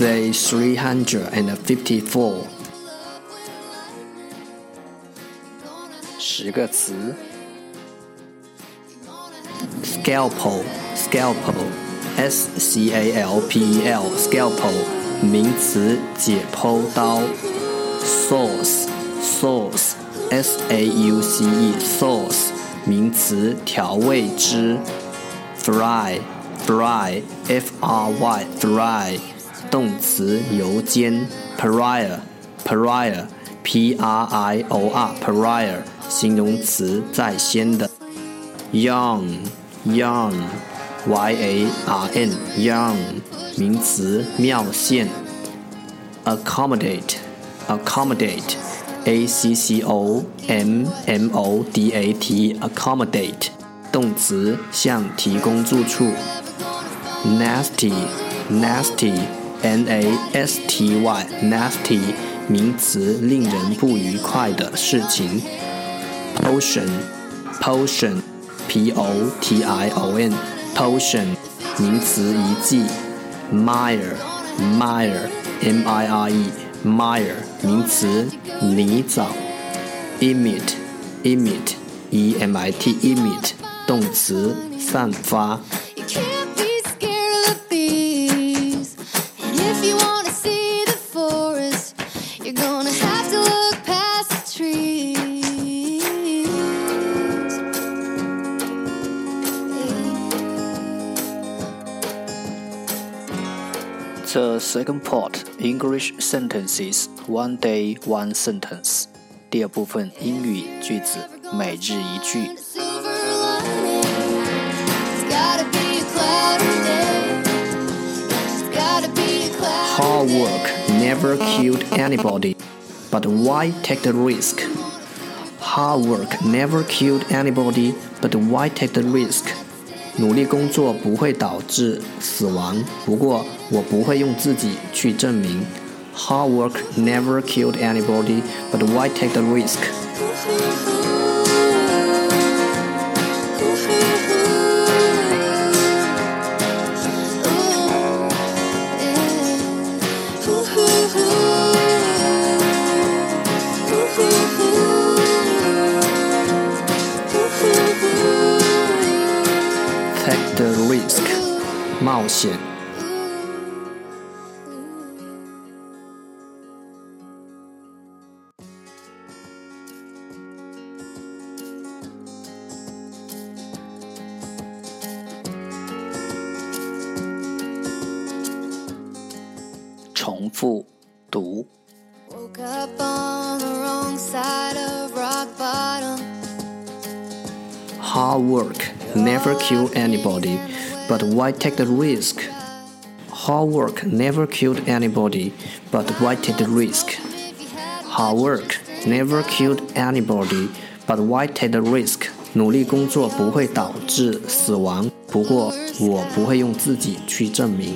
And fifty-four。十个词：scalpel，scalpel，s c a l p e l，scalpel，名词，解剖刀；sauce，sauce，s a u c e，sauce，名词，调味汁；fry，fry，f r y，fry。动词油煎，pariah，pariah，p r i o r，pariah，形容词在先的，young，young，y a r n，young，名词妙线，accommodate，accommodate，a c c o m m o d a t，accommodate，动词向提供住处，nasty，nasty。N A S T Y nasty 名词，令人不愉快的事情。Potion potion P O T I O N potion 名词，一剂。Mire mire M I R E mire 名词，泥沼。Emit emit E M I T emit 动词，散发。The second part English sentences one day one sentence。第二部分英语句子每日一句。Hard work never killed anybody, but why take the risk? Hard work never killed anybody, but why take the risk? 努力工作不会导致死亡，不过我不会用自己去证明。Hard work never killed anybody, but why take the risk? 重复读。Hard work never kill anybody, but why take the risk? Hard work never killed anybody, but why take the risk? Hard work never killed anybody, but why take the risk? 努力工作不会导致死亡，不过我不会用自己去证明。